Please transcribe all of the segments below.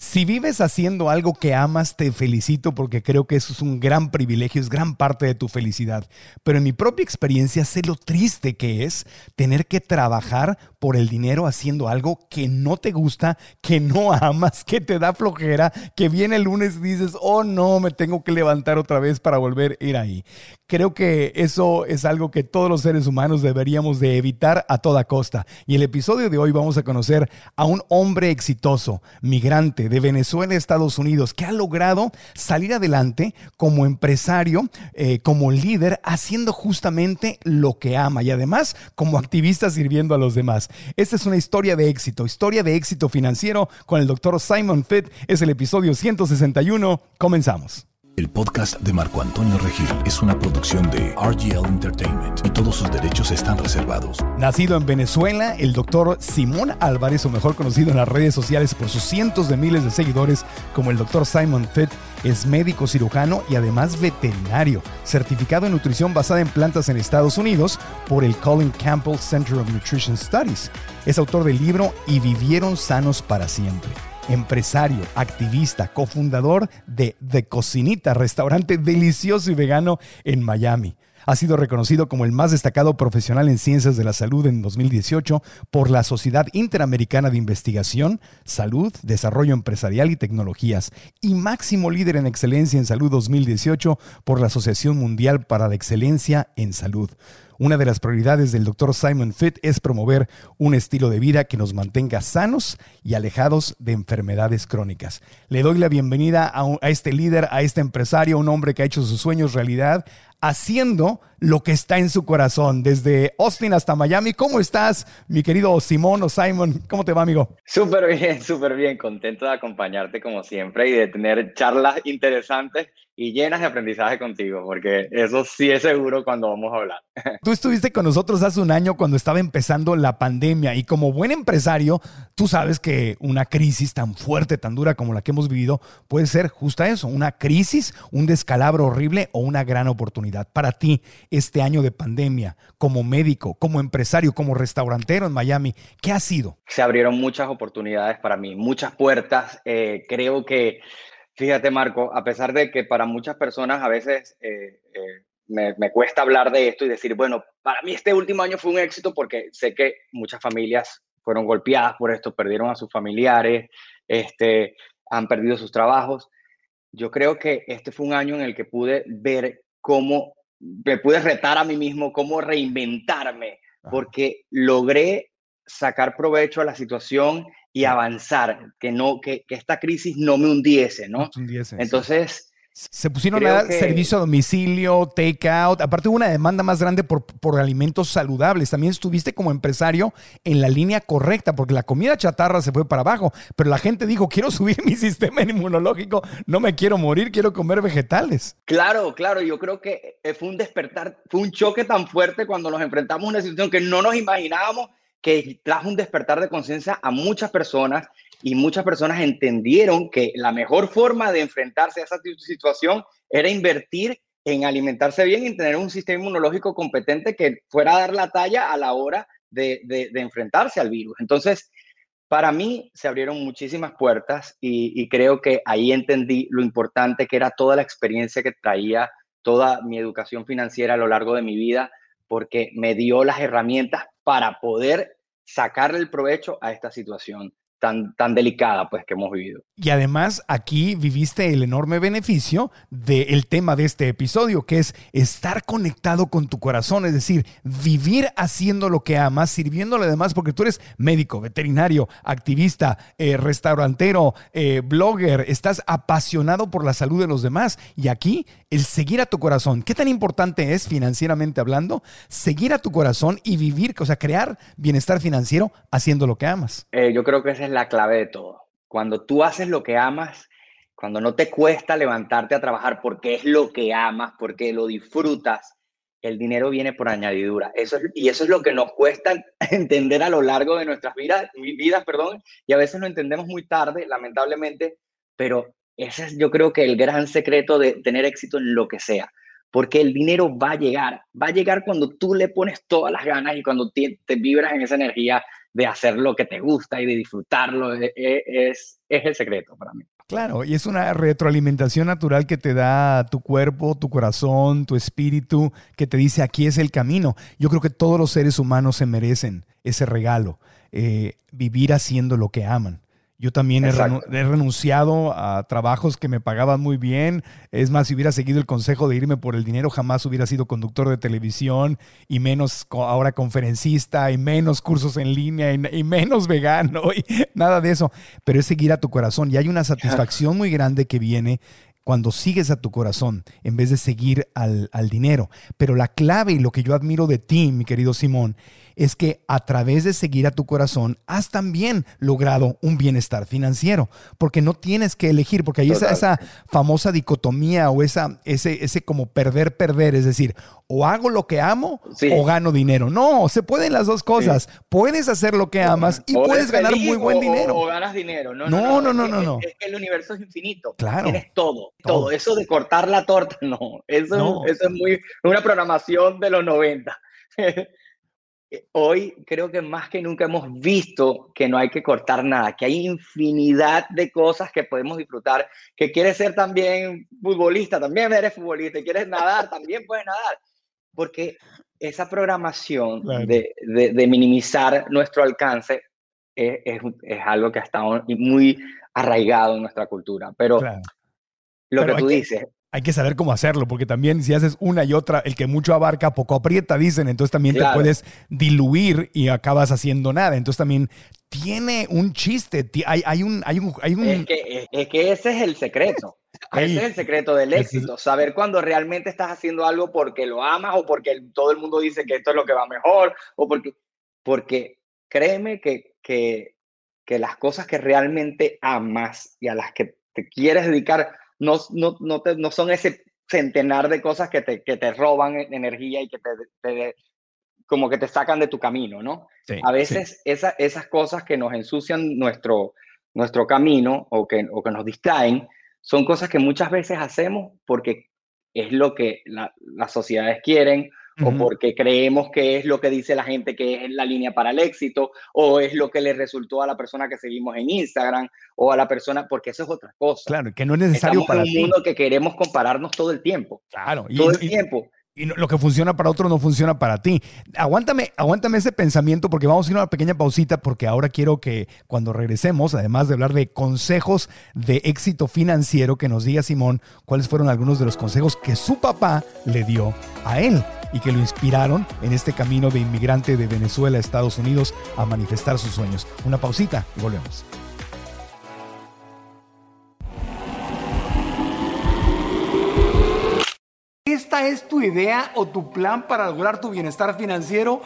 Si vives haciendo algo que amas, te felicito porque creo que eso es un gran privilegio, es gran parte de tu felicidad. Pero en mi propia experiencia sé lo triste que es tener que trabajar por el dinero haciendo algo que no te gusta, que no amas, que te da flojera, que viene el lunes y dices, oh no, me tengo que levantar otra vez para volver a ir ahí. Creo que eso es algo que todos los seres humanos deberíamos de evitar a toda costa. Y el episodio de hoy vamos a conocer a un hombre exitoso, migrante, de Venezuela a Estados Unidos que ha logrado salir adelante como empresario, eh, como líder, haciendo justamente lo que ama y además como activista sirviendo a los demás. Esta es una historia de éxito, historia de éxito financiero con el doctor Simon Fitt. Es el episodio 161. Comenzamos. El podcast de Marco Antonio Regil es una producción de RGL Entertainment y todos sus derechos están reservados. Nacido en Venezuela, el doctor Simón Álvarez, o mejor conocido en las redes sociales por sus cientos de miles de seguidores como el doctor Simon Fitt, es médico cirujano y además veterinario, certificado en nutrición basada en plantas en Estados Unidos por el Colin Campbell Center of Nutrition Studies. Es autor del libro Y vivieron sanos para siempre empresario, activista, cofundador de The Cocinita, restaurante delicioso y vegano en Miami. Ha sido reconocido como el más destacado profesional en ciencias de la salud en 2018 por la Sociedad Interamericana de Investigación, Salud, Desarrollo Empresarial y Tecnologías y máximo líder en excelencia en salud 2018 por la Asociación Mundial para la Excelencia en Salud. Una de las prioridades del Dr. Simon Fitt es promover un estilo de vida que nos mantenga sanos y alejados de enfermedades crónicas. Le doy la bienvenida a, a este líder, a este empresario, un hombre que ha hecho sus sueños realidad, haciendo lo que está en su corazón, desde Austin hasta Miami. ¿Cómo estás, mi querido Simón o Simon? ¿Cómo te va, amigo? Súper bien, súper bien. Contento de acompañarte como siempre y de tener charlas interesantes y llenas de aprendizaje contigo, porque eso sí es seguro cuando vamos a hablar. Tú estuviste con nosotros hace un año cuando estaba empezando la pandemia y como buen empresario, tú sabes que una crisis tan fuerte, tan dura como la que hemos vivido puede ser justa eso, una crisis, un descalabro horrible o una gran oportunidad. Para ti, este año de pandemia, como médico, como empresario, como restaurantero en Miami, ¿qué ha sido? Se abrieron muchas oportunidades para mí, muchas puertas. Eh, creo que Fíjate, Marco, a pesar de que para muchas personas a veces eh, eh, me, cuesta hablar de esto y decir, bueno, para mí este último año fue un éxito porque sé que muchas familias fueron golpeadas por esto, perdieron a sus familiares, este, han perdido sus trabajos. Yo creo que este fue un año en el que pude ver cómo, me pude retar a mí mismo, cómo reinventarme, porque logré sacar provecho a la situación y avanzar, que, no, que, que esta crisis no me hundiese, ¿no? Entonces... Se pusieron a dar servicio a domicilio, take-out. Aparte hubo una demanda más grande por, por, alimentos saludables. También estuviste como empresario en la línea correcta, porque la comida chatarra se fue para abajo. Pero la gente dijo, quiero subir mi sistema inmunológico, no me quiero morir, quiero comer vegetales. Claro, claro. Yo creo que fue un despertar, fue un choque tan fuerte cuando nos enfrentamos a una situación que no nos imaginábamos que trajo un despertar de conciencia a muchas personas y muchas personas entendieron que la mejor forma de enfrentarse a esa situación era invertir en alimentarse bien y tener un sistema inmunológico competente que fuera a dar la talla a la hora de, enfrentarse al virus. Entonces, para mí se abrieron muchísimas puertas y, creo que ahí entendí lo importante que era toda la experiencia que traía, toda mi educación financiera a lo largo de mi vida, porque me dio las herramientas para poder sacarle el provecho a esta situación tan, tan delicada pues que hemos vivido. Y además aquí viviste el enorme beneficio del tema de este episodio, que es estar conectado con tu corazón, es decir, vivir haciendo lo que amas, sirviéndole además, porque tú eres médico, veterinario, activista, eh, restaurantero, eh, blogger, estás apasionado por la salud de los demás. Y aquí el seguir a tu corazón, ¿qué tan importante es financieramente hablando? Seguir a tu corazón y vivir, o sea, crear bienestar financiero haciendo lo que amas. Eh, yo creo que esa es la clave de todo cuando tú haces lo que amas, cuando no te cuesta levantarte a trabajar porque es lo que amas, porque lo disfrutas, el dinero viene por añadidura. Eso y eso es lo que nos cuesta entender a lo largo de nuestras vidas, vidas, perdón, y a veces lo entendemos muy tarde, lamentablemente, pero ese es yo creo que el gran secreto de tener éxito en lo que sea, porque el dinero va a llegar, va a llegar cuando tú le pones todas las ganas y cuando te vibras en esa energía de hacer lo que te gusta y de disfrutarlo, e, e, es, es el secreto para mí. Claro, y es una retroalimentación natural que te da tu cuerpo, tu corazón, tu espíritu, que te dice aquí es el camino. Yo creo que todos los seres humanos se merecen ese regalo, eh, vivir haciendo lo que aman. Yo también he, renunciado a trabajos que me pagaban muy bien. Es más, si hubiera seguido el consejo de irme por el dinero, jamás hubiera sido conductor de televisión y menos ahora conferencista y menos cursos en línea y, menos vegano y nada de eso. Pero es seguir a tu corazón y hay una satisfacción muy grande que viene cuando sigues a tu corazón en vez de seguir al, al dinero. Pero la clave y lo que yo admiro de ti, mi querido Simón, es que a través de seguir a tu corazón has también logrado un bienestar financiero, porque no tienes que elegir, porque hay esa, esa, famosa dicotomía o esa, ese, ese como perder, perder, es decir, o hago lo que amo o gano dinero. No, se pueden las dos cosas. Puedes hacer lo que amas y puedes ganar muy buen dinero. O, ganas dinero. No, no, no, no, no. Es, que el universo es infinito. Claro. Tienes todo, todo. Eso de cortar la torta, no. Eso, eso es muy una programación de los 90. Eh, hoy creo que más que nunca hemos visto que no hay que cortar nada, que hay infinidad de cosas que podemos disfrutar, que quieres ser también futbolista, también eres futbolista, quieres nadar, también puedes nadar, porque esa programación de, de, minimizar nuestro alcance es, es, es, algo que ha estado muy arraigado en nuestra cultura, pero... Lo que tú dices, hay que saber cómo hacerlo, porque también si haces una y otra, el que mucho abarca, poco aprieta, dicen, entonces también te puedes diluir y acabas haciendo nada. Entonces también tiene un chiste, hay, hay, un, hay, un, hay un... Es que, es que ese es el secreto. Ese es el secreto del éxito, saber cuando realmente estás haciendo algo porque lo amas o porque todo el mundo dice que esto es lo que va mejor o porque, porque créeme que, que, que las cosas que realmente amas y a las que te quieres dedicar no, no, no, no son ese centenar de cosas que te, que te roban e, energía y que te, como que te sacan de tu camino, ¿no? a veces esas cosas que nos ensucian nuestro, nuestro camino o que, o que nos distraen son cosas que muchas veces hacemos porque es lo que las sociedades quieren o porque creemos que es lo que dice la gente que es la línea para el éxito, o es lo que le resultó a la persona que seguimos en Instagram, o a la persona, porque eso es otra cosa. Claro, que no es necesario para en un mundo que queremos compararnos todo el tiempo. Claro, todo el tiempo y lo que funciona para otro no funciona para ti. Aguántame, aguántame ese pensamiento porque vamos a ir a una pequeña pausita porque ahora quiero que cuando regresemos, además de hablar de consejos de éxito financiero, que nos diga Simón cuáles fueron algunos de los consejos que su papá le dio a él y que lo inspiraron en este camino de inmigrante de Venezuela a Estados Unidos a manifestar sus sueños. Una pausita y volvemos. ¿Esta es tu idea o tu plan para lograr tu bienestar financiero?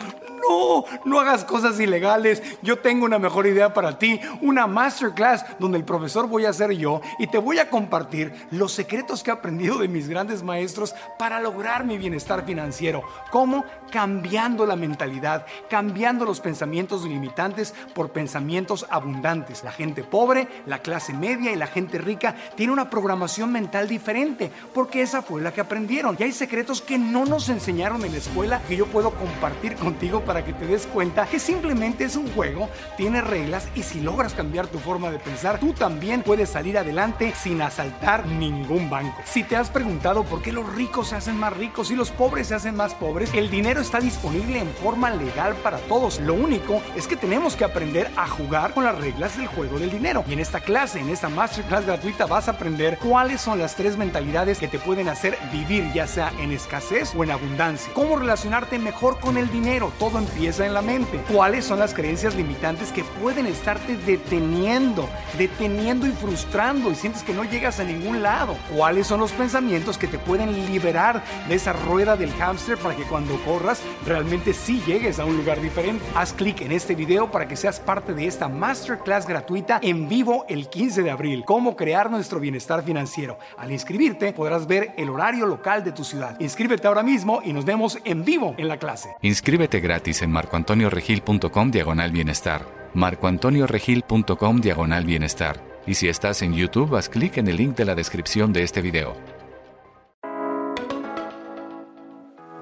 No, hagas cosas ilegales. Yo tengo una mejor idea para ti, una masterclass donde el profesor voy a ser yo y te voy a compartir los secretos que he aprendido de mis grandes maestros para lograr mi bienestar financiero. ¿Cómo? Cambiando la mentalidad, cambiando los pensamientos limitantes por pensamientos abundantes. La gente pobre, la clase media y la gente rica tiene una programación mental diferente porque esa fue la que aprendieron. Y hay secretos que no nos enseñaron en la escuela que yo puedo compartir contigo para que te des cuenta que simplemente es un juego, tiene reglas y si logras cambiar tu forma de pensar, tú también puedes salir adelante sin asaltar ningún banco. Si te has preguntado por qué los ricos se hacen más ricos y los pobres se hacen más pobres, el dinero está disponible en forma legal para todos. Lo único es que tenemos que aprender a jugar con las reglas del juego del dinero. Y en esta clase, en esta masterclass gratuita, vas a aprender cuáles son las tres mentalidades que te pueden hacer vivir, ya sea en escasez o en abundancia. Cómo relacionarte mejor con el dinero. Todo empieza en la mente. Cuáles son las creencias limitantes que pueden estarte deteniendo, deteniendo y frustrando y sientes que no llegas a ningún lado. Cuáles son los pensamientos que te pueden liberar de esa rueda del hámster para que cuando corras realmente sí llegues a un lugar diferente. Haz clic en este video para que seas parte de esta masterclass gratuita en vivo el 15 de abril. Cómo crear nuestro bienestar financiero. Al inscribirte podrás ver el horario local de tu ciudad. Inscríbete ahora mismo y nos vemos en vivo en la clase. Inscríbete gratis en marcoantonioregil.com diagonal bienestar. marcoantonioregil.com diagonal bienestar. Y si estás en YouTube, haz clic en el link de la descripción de este video.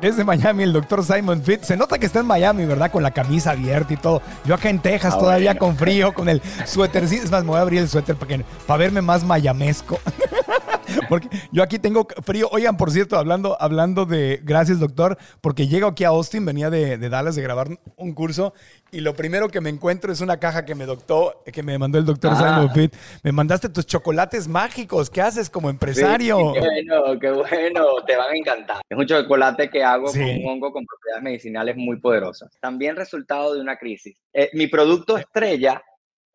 Desde Miami, el doctor Simon Fitz. Se nota que está en Miami, ¿verdad? Con la camisa abierta y todo. Yo acá en Texas, todavía con frío, con el suéter. Sí, es más, me voy a abrir el suéter para, que, para verme más mayamesco. porque yo aquí tengo frío. Oigan, por cierto, hablando, hablando de. Gracias, doctor, porque llego aquí a Austin, venía de, de Dallas de grabar un curso y lo primero que me encuentro es una caja que me doctó, que me mandó el doctor Simon Pitt. Me mandaste tus chocolates mágicos. ¿Qué haces como empresario? qué bueno, qué bueno. Te van a encantar. Es un chocolate que hago con un hongo con propiedades medicinales muy poderosas. También resultado de una crisis. Eh, mi producto estrella,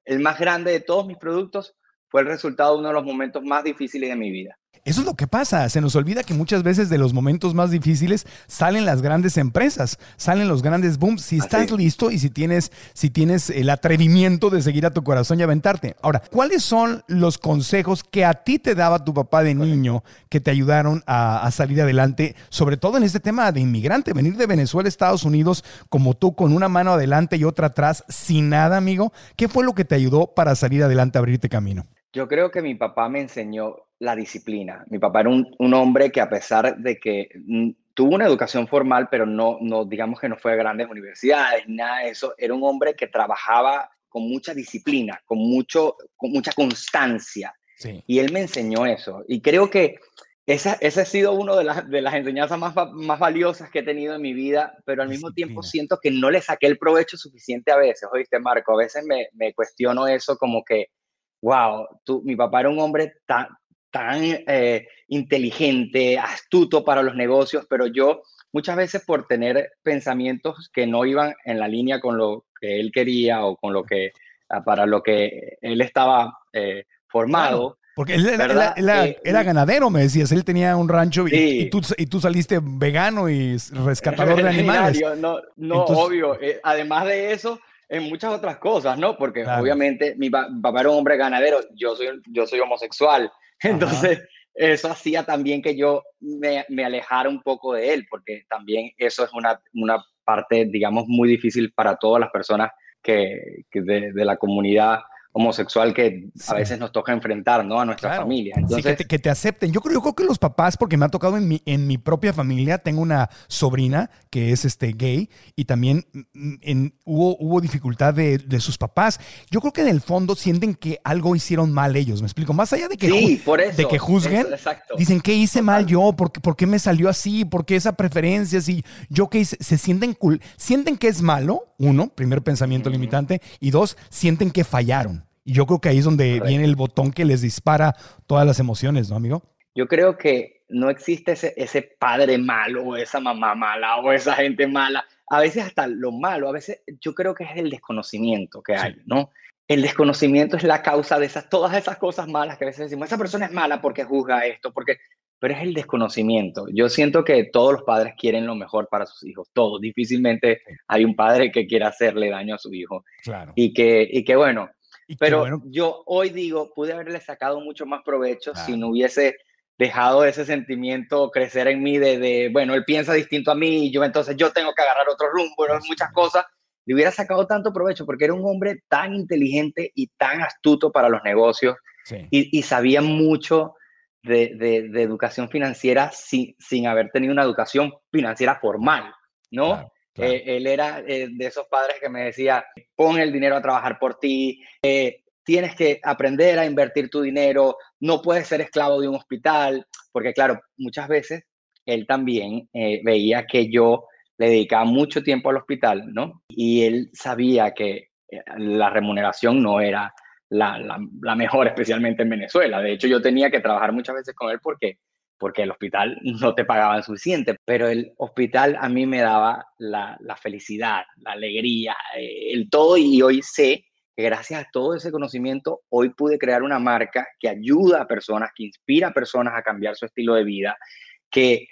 el más grande de todos mis productos, fue el resultado de uno de los momentos más difíciles de mi vida. Eso es lo que pasa. Se nos olvida que muchas veces de los momentos más difíciles salen las grandes empresas, salen los grandes booms. Si estás listo y si tienes, si tienes el atrevimiento de seguir a tu corazón y aventarte. Ahora, ¿cuáles son los consejos que a ti te daba tu papá de niño que te ayudaron a, salir adelante, sobre todo en este tema de inmigrante, venir de Venezuela a Estados Unidos como tú con una mano adelante y otra atrás, sin nada, amigo? ¿Qué fue lo que te ayudó para salir adelante, abrirte camino? Yo creo que mi papá me enseñó la disciplina. Mi papá era un, hombre que a pesar de que mm, tuvo una educación formal, pero no, no, digamos que no fue a grandes universidades, nada de eso, era un hombre que trabajaba con mucha disciplina, con, mucho, con mucha constancia. Y él me enseñó eso. Y creo que esa, ese ha sido una de, las, de las enseñanzas más, más valiosas que he tenido en mi vida, pero al mismo tiempo siento que no le saqué el provecho suficiente a veces, oíste Marco, a veces me, me cuestiono eso como que wow, tú, mi papá era un hombre tan, tan eh, inteligente, astuto para los negocios, pero yo muchas veces por tener pensamientos que no iban en la línea con lo que él quería o con lo que, ah, para lo que él estaba eh, formado. porque él era, eh, ganadero, me decías, él tenía un rancho y, tú, y tú, saliste vegano y rescatador de animales. No, no obvio. además de eso, en muchas otras cosas, ¿no? Porque obviamente mi papá era un hombre ganadero, yo soy, yo soy homosexual, entonces eso hacía también que yo me, me, alejara un poco de él, porque también eso es una, una parte, digamos, muy difícil para todas las personas que, que de, de la comunidad homosexual que a veces nos toca enfrentar, ¿no? A nuestra familia. Entonces, que, te, acepten. Yo creo, yo creo que los papás, porque me ha tocado en mi, en mi propia familia, tengo una sobrina que es este, gay y también mm, en, hubo, hubo dificultad de, de, sus papás. Yo creo que en el fondo sienten que algo hicieron mal ellos, ¿me explico? Más allá de que, de que juzguen, dicen, ¿qué hice mal yo? ¿Por qué, ¿Por qué, me salió así? ¿Por qué esa preferencia? Si yo qué hice? Se sienten, cool, sienten que es malo, uno, primer pensamiento limitante, y dos, sienten que fallaron. Y yo creo que ahí es donde viene el botón que les dispara todas las emociones, ¿no, amigo? Yo creo que no existe ese, ese padre malo o esa mamá mala o esa gente mala. A veces hasta lo malo, a veces yo creo que es el desconocimiento que hay, ¿no? El desconocimiento es la causa de esas, todas esas cosas malas que a veces decimos, esa persona es mala porque juzga esto, porque, pero es el desconocimiento. Yo siento que todos los padres quieren lo mejor para sus hijos, todos. Difícilmente hay un padre que quiera hacerle daño a su hijo. Claro. Y que, y que bueno, pero yo hoy digo, pude haberle sacado mucho más provecho si no hubiese dejado ese sentimiento crecer en mí de, bueno, él piensa distinto a mí, yo entonces yo tengo que agarrar otro rumbo, muchas cosas. Le hubiera sacado tanto provecho porque era un hombre tan inteligente y tan astuto para los negocios y, sabía mucho de, de, educación financiera sin, sin haber tenido una educación financiera formal, ¿no? Eh, él era eh, de esos padres que me decía, pon el dinero a trabajar por ti, eh, tienes que aprender a invertir tu dinero, no puedes ser esclavo de un hospital, porque claro, muchas veces él también veía que yo le dedicaba mucho tiempo al hospital, ¿no? Y él sabía que la remuneración no era la, la, mejor, especialmente en Venezuela. De hecho, yo tenía que trabajar muchas veces con él porque porque el hospital no te pagaban suficiente, pero el hospital a mí me daba la, felicidad, la alegría, eh, el todo y hoy sé que gracias a todo ese conocimiento hoy pude crear una marca que ayuda a personas, que inspira a personas a cambiar su estilo de vida, que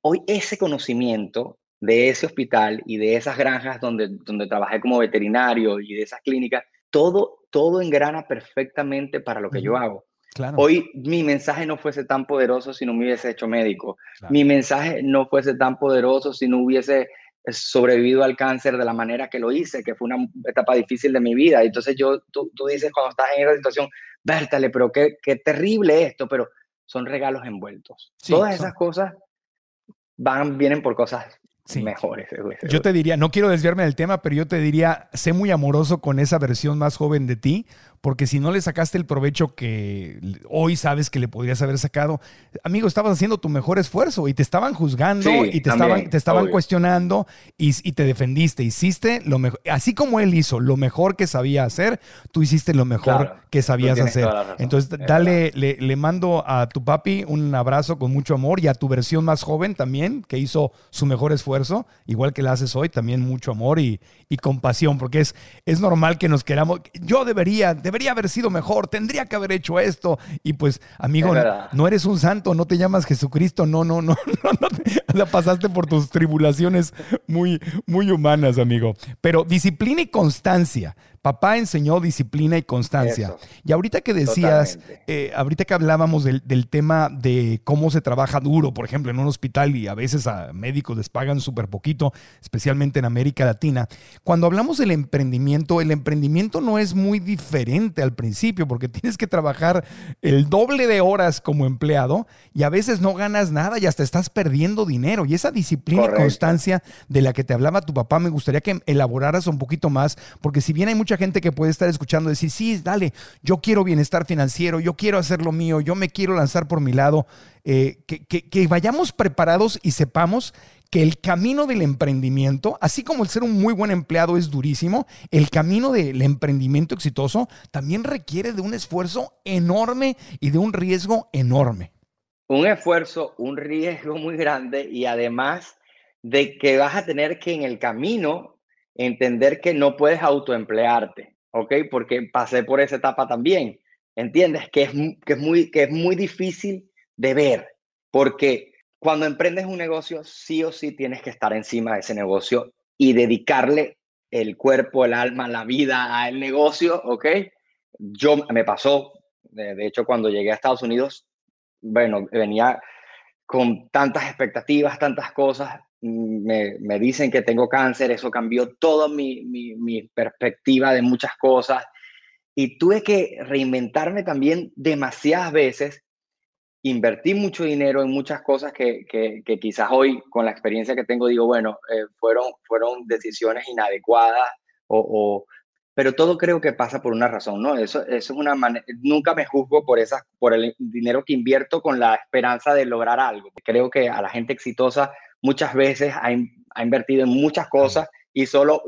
hoy ese conocimiento de ese hospital y de esas granjas donde, donde trabajé como veterinario y de esas clínicas, todo, todo engrana perfectamente para lo que yo hago. Hoy mi mensaje no fuese tan poderoso si no me hubiese hecho médico. Mi mensaje no fuese tan poderoso si no hubiese eh, sobrevivido al cáncer de la manera que lo hice, que fue una etapa difícil de mi vida. Entonces yo, tú, tú dices cuando estás en esa situación, Bértale, pero qué, qué terrible esto, pero son regalos envueltos. Todas esas cosas van, vienen por cosas mejores. Yo te diría, no quiero desviarme del tema, pero yo te diría, sé muy amoroso con esa versión más joven de ti, porque si no le sacaste el provecho que hoy sabes que le podrías haber sacado, amigo, estabas haciendo tu mejor esfuerzo y te estaban juzgando y te estaban, te estaban cuestionando y, te defendiste, hiciste lo mejor, así como él hizo lo mejor que sabía hacer, tú hiciste lo mejor que sabías hacer. Entonces, dale, le, le mando a tu papi un abrazo con mucho amor y a tu versión más joven también, que hizo su mejor esfuerzo, igual que la haces hoy, también mucho amor y, y compasión, porque es, es normal que nos queramos, yo debería, debería haber sido mejor, tendría que haber hecho esto. Y pues, amigo, no, eres un santo, no te llamas Jesucristo, no, no, no, no, no pasaste por tus tribulaciones muy, muy humanas, amigo. Pero disciplina y constancia. Papá enseñó disciplina y constancia. Y ahorita que decías, eh, ahorita que hablábamos del, tema de cómo se trabaja duro, por ejemplo, en un hospital y a veces a médicos les pagan súper poquito, especialmente en América Latina, cuando hablamos del emprendimiento, el emprendimiento no es muy diferente al principio porque tienes que trabajar el doble de horas como empleado y a veces no ganas nada y hasta estás perdiendo dinero. Y esa disciplina y constancia de la que te hablaba tu papá, me gustaría que elaboraras un poquito más, porque si bien hay mucha gente que puede estar escuchando decir, sí, dale, yo quiero bienestar financiero, yo quiero hacer lo mío, yo me quiero lanzar por mi lado, eh, que, vayamos preparados y sepamos que el camino del emprendimiento, así como el ser un muy buen empleado es durísimo, el camino del emprendimiento exitoso también requiere de un esfuerzo enorme y de un riesgo enorme. Un esfuerzo, un riesgo muy grande y además de que vas a tener que en el camino entender que no puedes autoemplearte, ¿ok? Porque pasé por esa etapa también, ¿entiendes? Que es, que es, muy, que es muy difícil de ver, porque cuando emprendes un negocio, sí o sí tienes que estar encima de ese negocio y dedicarle el cuerpo, el alma, la vida al negocio, ¿ok? Yo me pasó, de hecho, cuando llegué a Estados Unidos, bueno, venía con tantas expectativas, tantas cosas, me, me, dicen que tengo cáncer, eso cambió toda mi, mi, perspectiva de muchas cosas y tuve que reinventarme también demasiadas veces, invertí mucho dinero en muchas cosas que, que, quizás hoy con la experiencia que tengo digo, bueno, eh, fueron, fueron decisiones inadecuadas o, pero todo creo que pasa por una razón, ¿no? Eso, eso es una manera, nunca me juzgo por, esas, por el dinero que invierto con la esperanza de lograr algo. Creo que a la gente exitosa muchas veces ha, invertido en muchas cosas y solo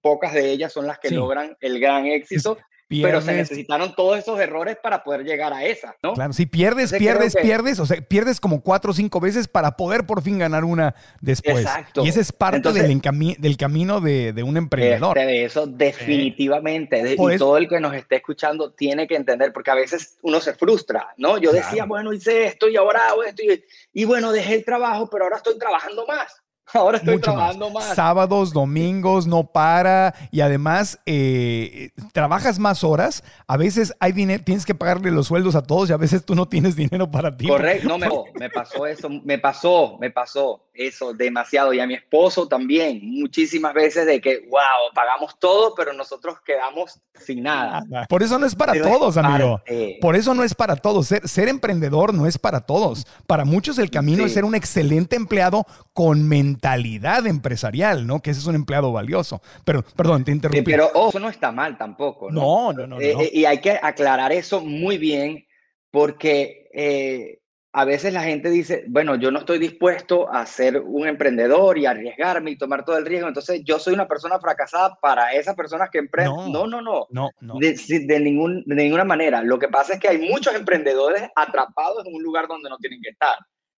pocas de ellas son las que logran el gran éxito pero se necesitaron todos esos errores para poder llegar a esa, ¿no? Claro, si pierdes, pierdes, pierdes, o sea, pierdes como cuatro o cinco veces para poder por fin ganar una después. Exacto. Y ese es parte del, del, camino de, de, un emprendedor. Este, de eso definitivamente. y todo el que nos esté escuchando tiene que entender, porque a veces uno se frustra, ¿no? Yo decía, bueno, hice esto y ahora hago esto y, y bueno, dejé el trabajo, pero ahora estoy trabajando más. Ahora estoy trabajando más. Sábados, domingos, no para. Y además, eh, trabajas más horas. A veces hay dinero, tienes que pagarle los sueldos a todos y a veces tú no tienes dinero para ti. Correcto, no, me, me pasó eso, me pasó, me pasó eso demasiado. Y a mi esposo también, muchísimas veces de que, wow, pagamos todo, pero nosotros quedamos sin nada. Por eso no es para todos, amigo. Por eso no es para todos. Ser, emprendedor no es para todos. Para muchos el camino es ser un excelente empleado con mentalidad mentalidad empresarial, ¿no? Que ese es un empleado valioso. Pero, perdón, te interrumpí. pero eso no está mal tampoco, ¿no? No, no, no. Eh, eh, y hay que aclarar eso muy bien porque eh, a veces la gente dice, bueno, yo no estoy dispuesto a ser un emprendedor y arriesgarme y tomar todo el riesgo, entonces yo soy una persona fracasada para esas personas que emprenden. No, no, no. no, no. De, de, ningún, de ninguna manera. Lo que pasa es que hay muchos emprendedores atrapados en un lugar donde no tienen que estar.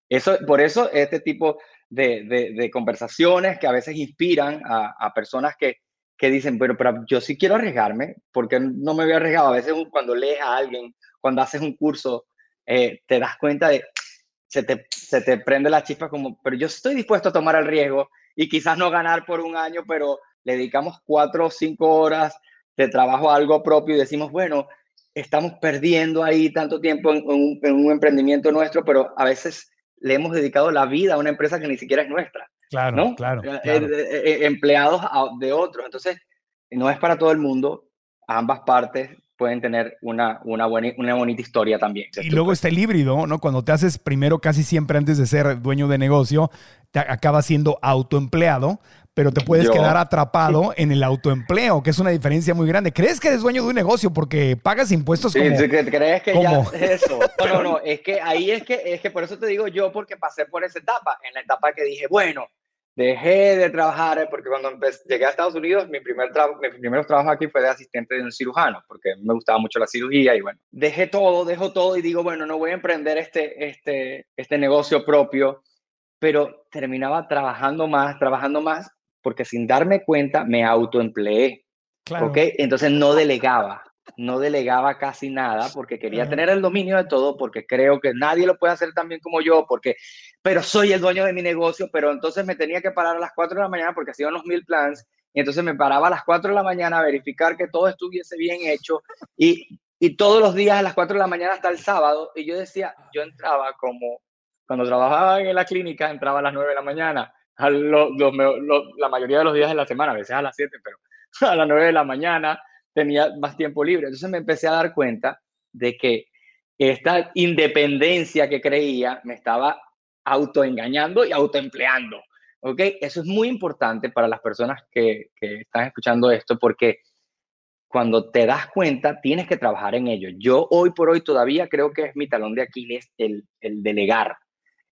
Eso, por eso este tipo de, de conversaciones que a veces inspiran a, personas que, que dicen, pero, pero yo sí quiero arriesgarme, porque no me voy a arriesgar. A veces cuando lees a alguien, cuando haces un curso, eh, te das cuenta de, se te, se te prende la chispa como, pero yo estoy dispuesto a tomar el riesgo y quizás no ganar por un año, pero le dedicamos cuatro o cinco horas de trabajo a algo propio y decimos, bueno, estamos perdiendo ahí tanto tiempo en un, emprendimiento nuestro, pero a veces le hemos dedicado la vida a una empresa que ni siquiera es nuestra. Claro, ¿no? claro. Eh, claro. Eh, empleados de otros. Entonces, no es para todo el mundo. Ambas partes pueden tener una, una, buena, una bonita historia también. Y luego está el híbrido, ¿no? Cuando te haces primero casi siempre antes de ser dueño de negocio, te acabas siendo autoempleado, pero te puedes Yo. quedar atrapado en el autoempleo, que es una diferencia muy grande. ¿Crees que eres dueño de un negocio porque pagas impuestos Sí, como... sí, crees que ¿Cómo? ya es eso. No, no, no, es que ahí es que, es que por eso te digo yo, porque pasé por esa etapa, en la etapa que dije, bueno, dejé de trabajar, porque cuando empecé, llegué a Estados Unidos, mi primer mis primeros trabajos aquí fue de asistente de un cirujano, porque me gustaba mucho la cirugía y bueno, dejé todo, dejo todo y digo, bueno, no voy a emprender este, este, este negocio propio, pero terminaba trabajando más, trabajando más, porque sin darme cuenta me autoempleé, Claro. ¿ok? Entonces no delegaba, no delegaba casi nada porque quería tener el dominio de todo, porque creo que nadie lo puede hacer tan bien como yo, porque, pero soy el dueño de mi negocio, pero entonces me tenía que parar a las 4 de la mañana porque hacía unos mil plans, y entonces me paraba a las 4 de la mañana a verificar que todo estuviese bien hecho, y, y todos los días a las 4 de la mañana hasta el sábado, y yo decía, yo entraba como, cuando trabajaba en la clínica, entraba a las 9 de la mañana, la mayoría de los días de la semana, a veces a las 7, pero a las 9 de la mañana tenía más tiempo libre. Entonces me empecé a dar cuenta de que esta independencia que creía me estaba autoengañando y autoempleando. ¿Ok? Eso es muy importante para las personas que, que están escuchando esto porque cuando te das cuenta tienes que trabajar en ello. Yo hoy por hoy todavía creo que es mi talón de Aquiles el, el delegar,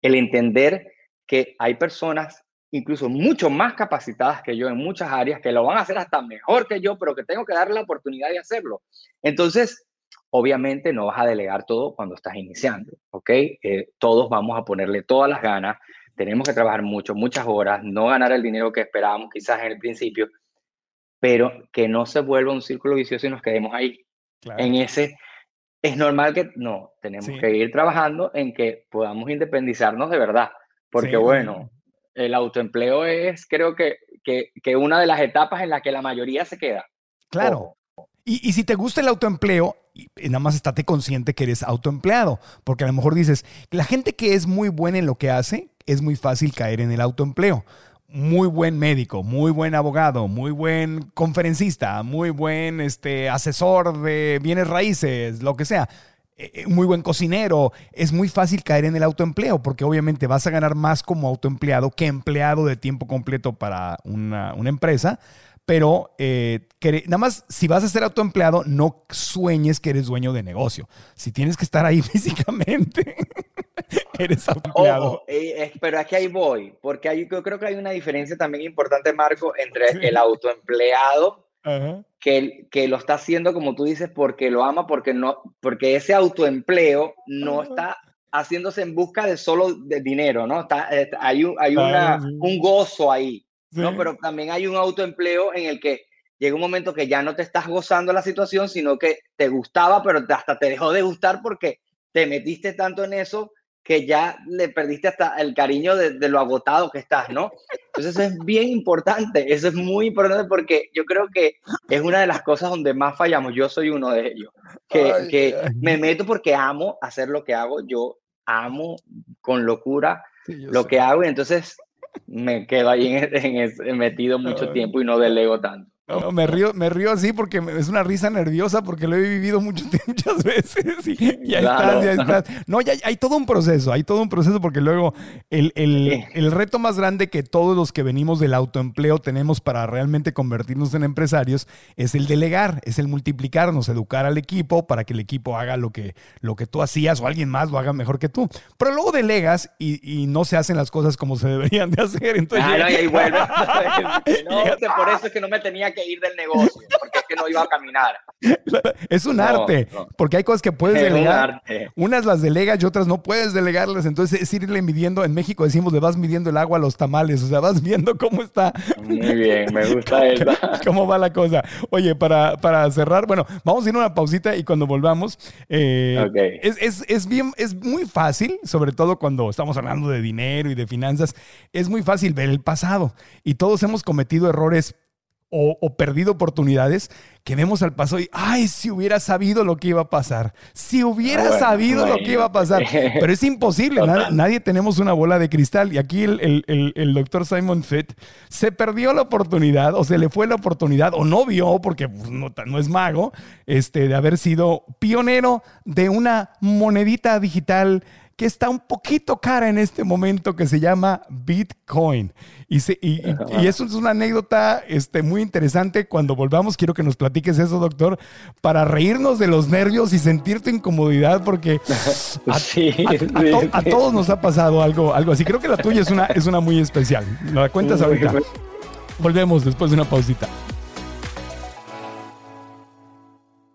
el entender que hay personas incluso mucho más capacitadas que yo en muchas áreas, que lo van a hacer hasta mejor que yo, pero que tengo que darle la oportunidad de hacerlo. Entonces, obviamente no vas a delegar todo cuando estás iniciando, ¿ok? Eh, todos vamos a ponerle todas las ganas, tenemos que trabajar mucho, muchas horas, no ganar el dinero que esperábamos quizás en el principio, pero que no se vuelva un círculo vicioso y nos quedemos ahí, Claro. en ese... Es normal que no, tenemos Sí. que ir trabajando en que podamos independizarnos de verdad, porque Sí. bueno, el autoempleo es creo que, que, que una de las etapas en la que la mayoría se queda. Claro. Y, y si te gusta el autoempleo, y nada más estate consciente que eres autoempleado, porque a lo mejor dices, la gente que es muy buena en lo que hace, es muy fácil caer en el autoempleo. Muy buen médico, muy buen abogado, muy buen conferencista, muy buen este, asesor de bienes raíces, lo que sea. Eh, eh, Muy buen cocinero, es muy fácil caer en el autoempleo porque obviamente vas a ganar más como autoempleado que empleado de tiempo completo para una, una empresa, pero eh, que- nada más si vas a ser autoempleado, no sueñes que eres dueño de negocio. Si tienes que estar ahí físicamente, eres autoempleado. Ojo, eh, es- pero aquí ahí voy, porque hay, yo creo que hay una diferencia también importante, Marco, entre Sí. el autoempleado Ajá. que, que lo está haciendo, como tú dices, porque lo ama, porque, no, porque ese autoempleo no Ajá. está haciéndose en busca de solo de dinero, ¿no? Está, está- hay un, hay sí. un gozo ahí. Sí. ¿no? Pero también hay un autoempleo en el que llega un momento que ya no te estás gozando la situación, sino que te gustaba, pero hasta te dejó de gustar porque te metiste tanto en eso que ya le perdiste hasta el cariño de, de lo agotado que estás, ¿no? Entonces eso es bien importante, eso es muy importante porque yo creo que es una de las cosas donde más fallamos, yo soy uno de ellos, que, Ay, que me meto porque amo hacer lo que hago, yo amo con locura Sí, lo sé. que hago y entonces me quedo ahí en, en ese- metido mucho Ay. tiempo y no delego tanto. No, me río, me río así porque es una risa nerviosa porque lo he vivido muchas veces y, ahí estás, ya estás. No, ya hay todo un proceso, hay todo un proceso porque luego el, el, el, reto más grande que todos los que venimos del autoempleo tenemos para realmente convertirnos en empresarios es el delegar, es el multiplicarnos, educar al equipo para que el equipo haga lo que, lo que tú hacías o alguien más lo haga mejor que tú. Pero luego delegas y, y no se hacen las cosas como se deberían de hacer. Entonces, ah, no, y ahí vuelve. no, por eso es que no me tenía que ir del negocio, porque es que no iba a caminar. Es un arte, porque hay cosas que puedes delegar. Unas las delegas y otras no puedes delegarlas. Entonces es irle midiendo. En México decimos, le vas midiendo el agua a los tamales. O sea, vas viendo cómo está. Muy bien, me gusta eso. ¿Cómo va la cosa? Oye, para, para cerrar, bueno, vamos a ir a una pausita y cuando volvamos, eh, es, es, es, bien, es muy fácil, sobre todo cuando estamos hablando de dinero y de finanzas, es muy fácil ver el pasado. Y todos hemos cometido errores o, perdido oportunidades que vemos al paso y, ay, si hubiera sabido lo que iba a pasar, si hubiera sabido lo que iba a pasar, pero es imposible, nadie, tenemos una bola de cristal. Y aquí el, doctor Simon Fett se perdió la oportunidad o se le fue la oportunidad o no vio porque pues, no, no, es mago, este, de haber sido pionero de una monedita digital que está un poquito cara en este momento que se llama Bitcoin. Y, y, eso es una anécdota este, muy interesante. Cuando volvamos, quiero que nos platiques eso, doctor, para reírnos de los nervios y sentir tu incomodidad, porque a, todos nos ha pasado algo, algo así. Creo que la tuya es una, es una muy especial. ¿La cuentas ahorita? Volvemos después de una pausita.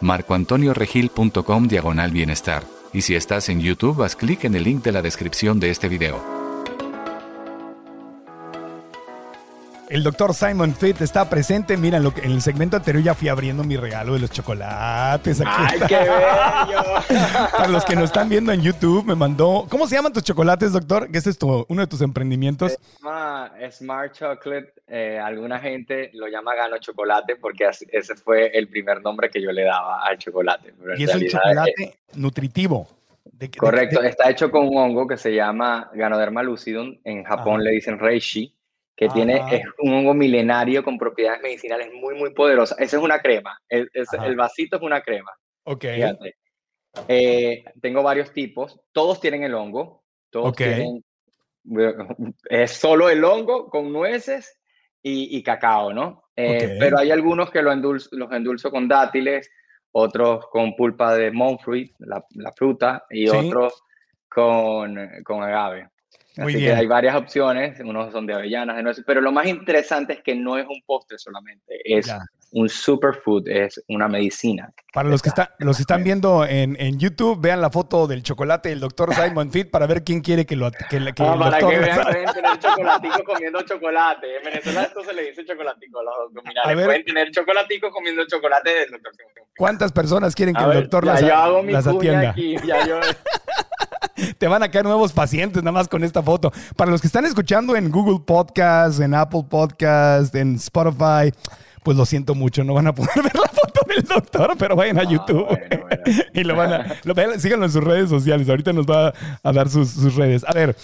marcoantonioregil.com diagonal bienestar. Y si estás en YouTube, haz clic en el link de la descripción de este video. El doctor Simon Fitt está presente. Mira, lo que, en el segmento anterior ya fui abriendo mi regalo de los chocolates. ¡Ay, qué bello! Para los que nos están viendo en YouTube, me mandó. ¿Cómo se llaman tus chocolates, doctor? Que este es tu, uno de tus emprendimientos. Smart Chocolate. Eh, alguna gente lo llama Gano Chocolate porque ese fue el primer nombre que yo le daba al chocolate. y es un chocolate nutritivo. Correcto, está hecho con un hongo que se llama Ganoderma lucidum. En Japón le dicen reishi que tiene, es un hongo milenario con propiedades medicinales muy, muy poderosas. Esa es una crema. El, el vasito es una crema. Ok. Eh, tengo varios tipos. Todos tienen el hongo. Todos tienen, es solo el hongo con nueces y, y cacao, ¿no? Eh, pero hay algunos que lo endulzo, los endulzo con dátiles, otros con pulpa de monk fruit, la, la fruta, y otros con, con agave. Así que hay varias opciones, unos son de avellanas, pero lo más interesante es que no es un postre solamente, es un superfood, es una medicina. Para los que, está, los están viendo en, en, YouTube, vean la foto del chocolate del doctor Simon Fit para ver quién quiere que lo que, que ah, Para que vean, pueden tener chocolatico comiendo chocolate. En Venezuela esto se le dice chocolatico a los abdominales. Pueden tener chocolatico comiendo chocolate del doctor Simon Fit. ¿Cuántas personas quieren que el doctor las, las atienda? Aquí, ya yo... Te van a caer nuevos pacientes nada más con esta foto. Para los que están escuchando en Google Podcast, en Apple Podcast, en Spotify, pues lo siento mucho, no van a poder ver la foto del doctor, pero vayan a ah, YouTube y lo van a, síganlo en sus redes sociales. Ahorita nos va a dar sus, sus redes. A ver,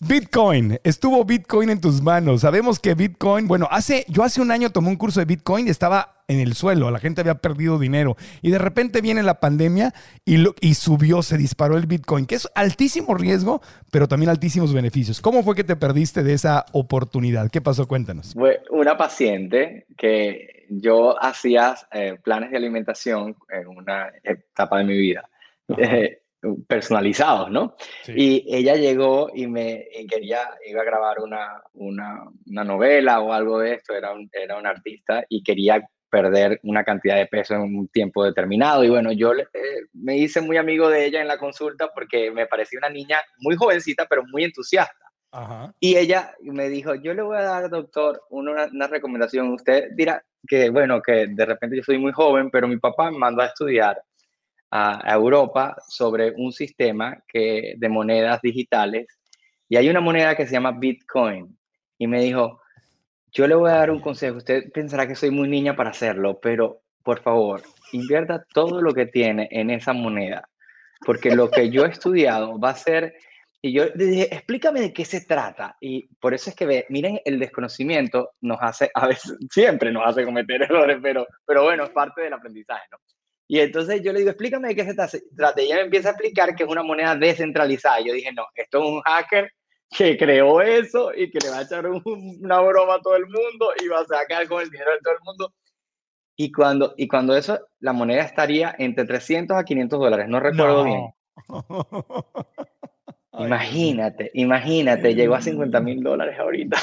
Bitcoin, estuvo Bitcoin en tus manos. Sabemos que Bitcoin, bueno, hace, yo hace un año tomé un curso de Bitcoin y estaba en el suelo, la gente había perdido dinero y de repente viene la pandemia y, lo, y subió, se disparó el Bitcoin, que es altísimo riesgo, pero también altísimos beneficios. ¿Cómo fue que te perdiste de esa oportunidad? ¿Qué pasó? Cuéntanos. Una paciente que yo hacía eh, planes de alimentación en una etapa de mi vida. Eh, personalizados, ¿no? Sí. Y ella llegó y me y quería, iba a grabar una, una, una, novela o algo de esto, era un, era un artista y quería perder una cantidad de peso en un tiempo determinado. Y bueno, yo eh, me hice muy amigo de ella en la consulta porque me parecía una niña muy jovencita, pero muy entusiasta. Ajá. Y ella me dijo, yo le voy a dar, doctor, una, una recomendación. Usted dirá que, bueno, que de repente yo soy muy joven, pero mi papá me mandó a estudiar a, Europa sobre un sistema que, de monedas digitales y hay una moneda que se llama Bitcoin. Y me dijo, yo le voy a dar un consejo, usted pensará que soy muy niña para hacerlo, pero por favor, invierta todo lo que tiene en esa moneda, porque lo que yo he estudiado va a ser, y yo le dije, explícame de qué se trata, y por eso es que ve, miren, el desconocimiento nos hace, a veces, siempre nos hace cometer errores, pero, pero bueno, es parte del aprendizaje, ¿no? Y entonces yo le digo, explícame de qué se trata. Y ella me empieza a explicar que es una moneda descentralizada. Yo dije, no, esto es un hacker que creó eso y que le va a echar un, una broma a todo el mundo y va a sacar con el dinero de todo el mundo. Y cuando, y cuando eso, la moneda estaría entre 300 a 500 dólares, no recuerdo no. bien. imagínate, imagínate, llegó a 50 mil dólares ahorita.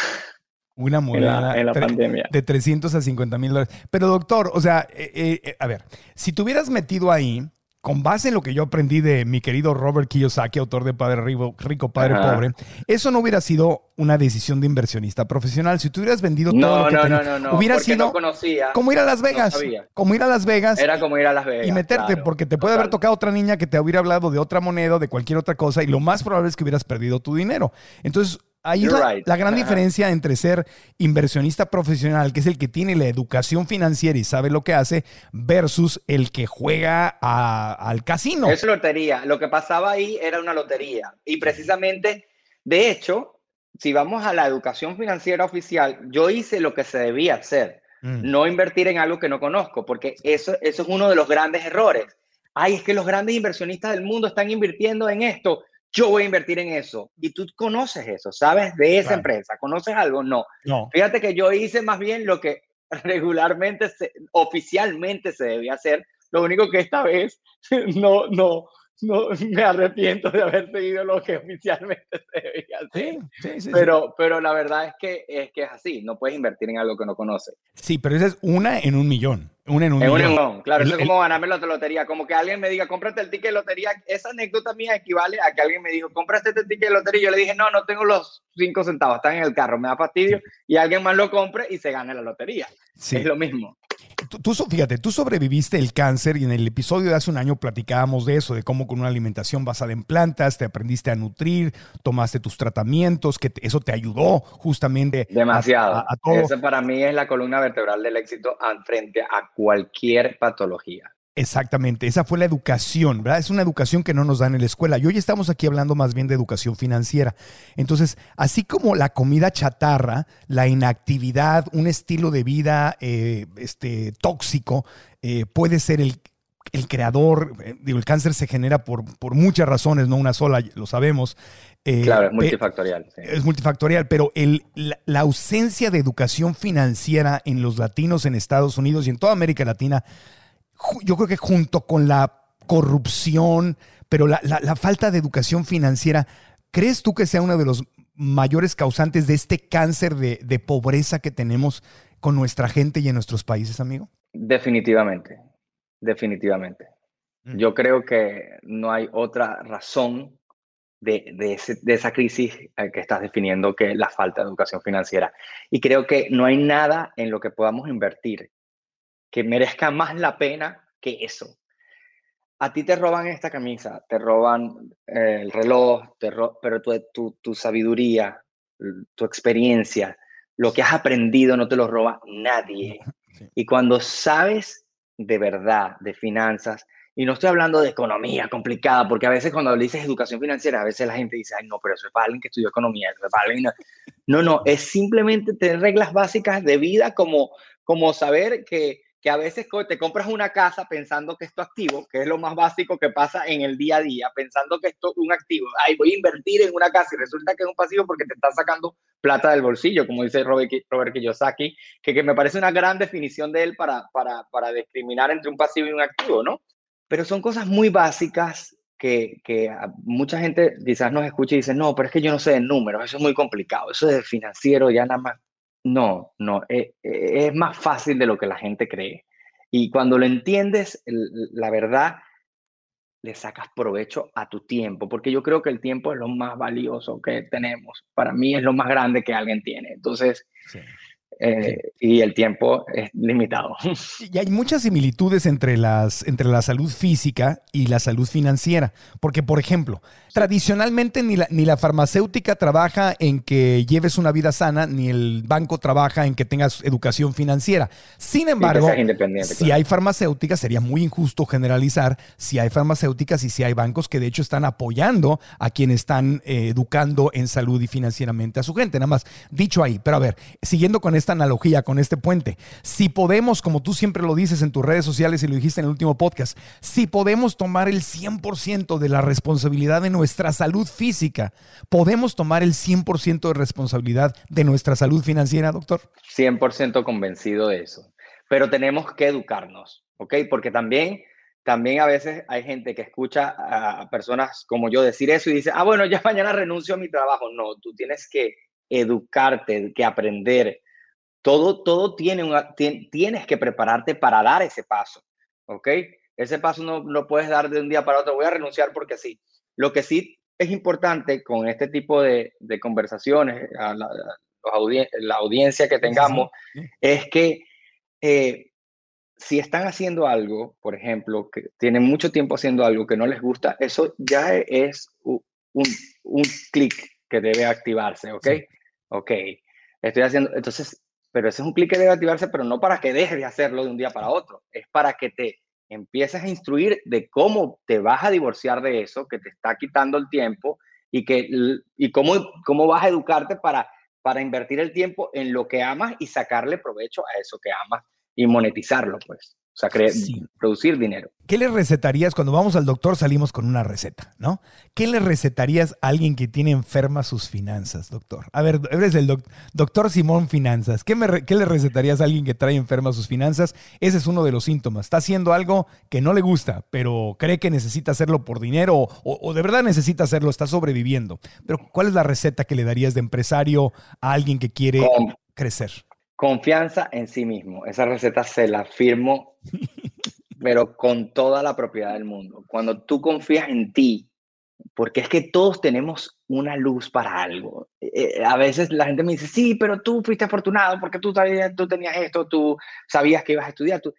Una moneda en la, en la pandemia. de 300 a 50 mil dólares. Pero doctor, o sea, eh, eh, a ver, si te hubieras metido ahí, con base en lo que yo aprendí de mi querido Robert Kiyosaki, autor de Padre Rico, Rico Padre Ajá. Pobre, eso no hubiera sido una decisión de inversionista profesional. Si tú hubieras vendido no, todo lo que no, tenías, no, no, no, hubiera sido conocía, como ir a Las Vegas, como ir a Las Vegas. Era como ir a Las Vegas. Y meterte, claro, porque te puede total. haber tocado otra niña que te hubiera hablado de otra moneda de cualquier otra cosa, y lo más probable es que hubieras perdido tu dinero. Entonces, Ahí la, right. la, gran diferencia entre ser inversionista profesional, que es el que tiene la educación financiera y sabe lo que hace, versus el que juega a, al casino. Es lotería. Lo que pasaba ahí era una lotería. Y precisamente, de hecho, si vamos a la educación financiera oficial, yo hice lo que se debía hacer. Mm. No invertir en algo que no conozco, porque eso, eso es uno de los grandes errores. Ay, es que los grandes inversionistas del mundo están invirtiendo en esto yo voy a invertir en eso. Y tú conoces eso, ¿sabes? De esa claro. empresa. ¿Conoces algo? No. no. Fíjate que yo hice más bien lo que regularmente, se, oficialmente se debía hacer. Lo único que esta vez no, no, no me arrepiento de haber seguido lo que oficialmente se debía hacer. Sí, sí, sí, pero, pero la verdad es que, es que es así. No puedes invertir en algo que no conoces. Sí, pero esa es una en un millón. Una en un en millón. Un claro, el, eso es como ganarme la lotería. Como que alguien me diga, cómprate el ticket de lotería. Esa anécdota mía equivale a que alguien me dijo, cómprate este ticket de lotería. Y yo le dije, no, no tengo los cinco centavos, están en el carro, me da fastidio. Y alguien más lo compre y se gane la lotería. Sí. Es lo mismo. Tú, fíjate, tú sobreviviste el cáncer y en el episodio de hace un año platicábamos de eso, de cómo con una alimentación basada en plantas te aprendiste a nutrir, tomaste tus tratamientos, que te, eso te ayudó justamente. Demasiado. A, a, a todo. Eso para mí es la columna vertebral del éxito frente a cualquier patología. Exactamente, esa fue la educación, ¿verdad? Es una educación que no nos dan en la escuela. Y hoy estamos aquí hablando más bien de educación financiera. Entonces, así como la comida chatarra, la inactividad, un estilo de vida eh, este, tóxico, eh, puede ser el, el creador, eh, digo, el cáncer se genera por, por muchas razones, no una sola, lo sabemos. Eh, claro, es multifactorial. Sí. Es multifactorial, pero el, la, la, ausencia de educación financiera en los latinos en Estados Unidos y en toda América Latina yo creo que junto con la corrupción, pero la, la, la, falta de educación financiera, ¿crees tú que sea uno de los mayores causantes de este cáncer de, de pobreza que tenemos con nuestra gente y en nuestros países, amigo? Definitivamente, definitivamente. Mm. Yo creo que no hay otra razón de, de, ese, de, esa crisis eh, que estás definiendo que la falta de educación financiera. Y creo que no hay nada en lo que podamos invertir que merezca más la pena que eso. A ti te roban esta camisa, te roban eh, el reloj, ro pero tu, tu, tu, sabiduría, tu experiencia, lo que has aprendido no te lo roba nadie. Sí. Y cuando sabes de verdad de finanzas y no estoy hablando de economía complicada, porque a veces cuando le dices educación financiera, a veces la gente dice, ay, no, pero eso es para alguien que estudió economía, eso es para alguien... No, no, es simplemente tener reglas básicas de vida como, como saber que que a veces te compras una casa pensando que esto activo, que es lo más básico que pasa en el día a día, pensando que esto es un activo. Ay, voy a invertir en una casa y resulta que es un pasivo porque te está sacando plata del bolsillo, como dice Robert, Robert Kiyosaki, que, que me parece una gran definición de él para, para, para discriminar entre un pasivo y un activo, ¿no? Pero son cosas muy básicas que, que, mucha gente quizás nos escucha y dice, no, pero es que yo no sé de números, eso es muy complicado, eso de financiero ya nada más no, no, eh, eh, es más fácil de lo que la gente cree. Y cuando lo entiendes, la verdad, le sacas provecho a tu tiempo, porque yo creo que el tiempo es lo más valioso que tenemos. Para mí es lo más grande que alguien tiene. Entonces, eh, y el tiempo es limitado. Y hay muchas similitudes entre, las, entre la salud física y la salud financiera, porque por ejemplo, tradicionalmente ni la, ni la farmacéutica trabaja en que lleves una vida sana, ni el banco trabaja en que tengas educación financiera. Sin embargo, si hay farmacéuticas, sería muy injusto generalizar si hay farmacéuticas y si hay bancos que de hecho están apoyando a quienes están eh, educando en salud y financieramente a su gente. Nada más dicho ahí, pero a ver, siguiendo con esta analogía, con este puente. Si podemos, como tú siempre lo dices en tus redes sociales y lo dijiste en el último podcast, si podemos tomar el 100% de la responsabilidad de nuestra salud física, ¿podemos tomar el 100% de responsabilidad de nuestra salud financiera, doctor? 100% convencido de eso. Pero tenemos que educarnos, ¿ok? Porque también también a veces hay gente que escucha a personas como yo decir eso y dice, ah, bueno, ya mañana renuncio a mi trabajo. No, tú tienes que educarte, que aprender, todo, todo tiene una, tienes que prepararte para dar ese paso, ¿ok? Ese paso no lo puedes dar de un día para otro, voy a renunciar porque sí. Lo que sí es importante con este tipo de, de conversaciones, a la, la, audiencia que tengamos, es que eh, si están haciendo algo, por ejemplo, que tienen mucho tiempo haciendo algo que no les gusta, eso ya es un, un clic que debe activarse, ¿ok? Ok, estoy haciendo, entonces pero ese es un clic que debe activarse, pero no para que dejes de hacerlo de un día para otro, es para que te empieces a instruir de cómo te vas a divorciar de eso, que te está quitando el tiempo y, que, y cómo, cómo vas a educarte para, para invertir el tiempo en lo que amas y sacarle provecho a eso que amas y monetizarlo, pues. O sea, producir dinero. ¿Qué le recetarías cuando vamos al doctor? Salimos con una receta, ¿no? ¿Qué le recetarías a alguien que tiene enfermas sus finanzas, doctor? A ver, eres el doctor Simón Finanzas. ¿Qué, le recetarías a alguien que trae enfermas sus finanzas? Ese es uno de los síntomas. Está haciendo algo que no le gusta, pero cree que necesita hacerlo por dinero o, de verdad necesita hacerlo, está sobreviviendo. Pero ¿cuál es la receta que le darías de empresario a alguien que quiere crecer? Confianza en sí mismo. Esa receta se la firmo, pero con toda la propiedad del mundo. Cuando tú confías en ti, porque es que todos tenemos una luz para algo. Eh, a veces la gente me dice, sí, pero tú fuiste afortunado porque tú, sabías, tú tenías esto, tú sabías que ibas a estudiar. Tú...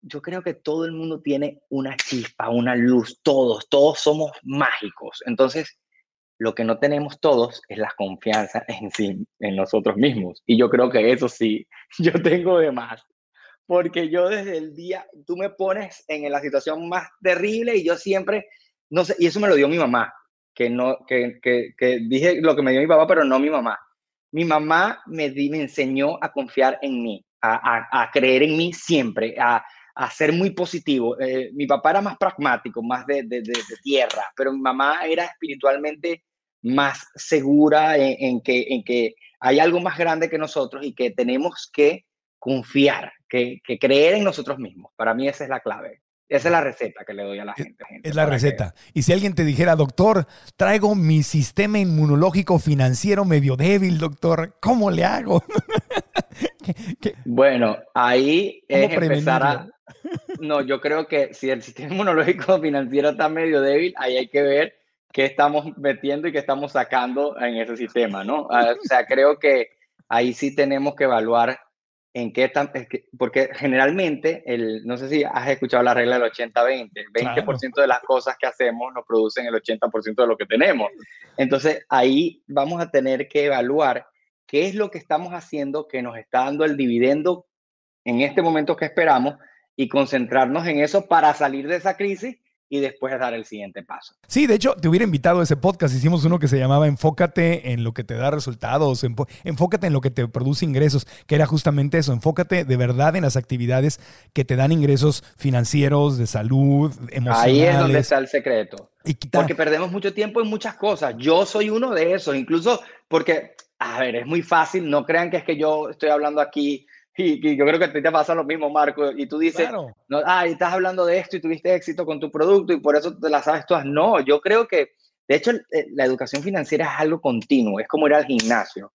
Yo creo que todo el mundo tiene una chispa, una luz, todos, todos somos mágicos. Entonces, lo que no tenemos todos es la confianza en sí, en nosotros mismos. Y yo creo que eso sí, yo tengo de más. Porque yo desde el día, tú me pones en la situación más terrible y yo siempre, no sé, y eso me lo dio mi mamá, que, no, que, que, que dije lo que me dio mi papá, pero no mi mamá. Mi mamá me, me enseñó a confiar en mí, a, a, a creer en mí siempre, a, a ser muy positivo. Eh, mi papá era más pragmático, más de, de, de, de, tierra, pero mi mamá era espiritualmente más segura en, que, en que hay algo más grande que nosotros y que tenemos que confiar, que, creer en nosotros mismos. Para mí esa es la clave. Esa es la receta que le doy a la gente. es la receta. Y si alguien te dijera, doctor, traigo mi sistema inmunológico financiero medio débil, doctor, ¿cómo le hago? Bueno, ahí es empezar a... No, yo creo que si el sistema inmunológico financiero está medio débil, ahí hay que ver qué estamos metiendo y qué estamos sacando en ese sistema, ¿no? Ah, o sea, creo que ahí sí tenemos que evaluar en qué están, porque generalmente, el, no sé si has escuchado la regla del 80-20, el 20%, de las cosas que hacemos nos producen el 80% de lo que tenemos. Entonces, ahí vamos a tener que evaluar qué es lo que estamos haciendo que nos está dando el dividendo en este momento que esperamos y concentrarnos en eso para salir de esa crisis y después dar el siguiente paso. Sí, de hecho, te hubiera invitado a ese podcast. Hicimos uno que se llamaba Enfócate en lo que te da resultados, enfócate en lo que te produce ingresos, que era justamente eso, enfócate de verdad en las actividades que te dan ingresos financieros, de salud, emocionales. Ahí es donde está el secreto. Porque perdemos mucho tiempo en muchas cosas. Yo soy uno de esos, incluso porque, a ver, es muy fácil, no crean que es que yo estoy hablando aquí y, yo creo que a ti te pasa lo mismo, Marco, y tú dices, no, ah, estás hablando de esto y tuviste éxito con tu producto y por eso te la sabes todas. No, yo creo que, de hecho, eh, la educación financiera es algo continuo, es como ir al gimnasio,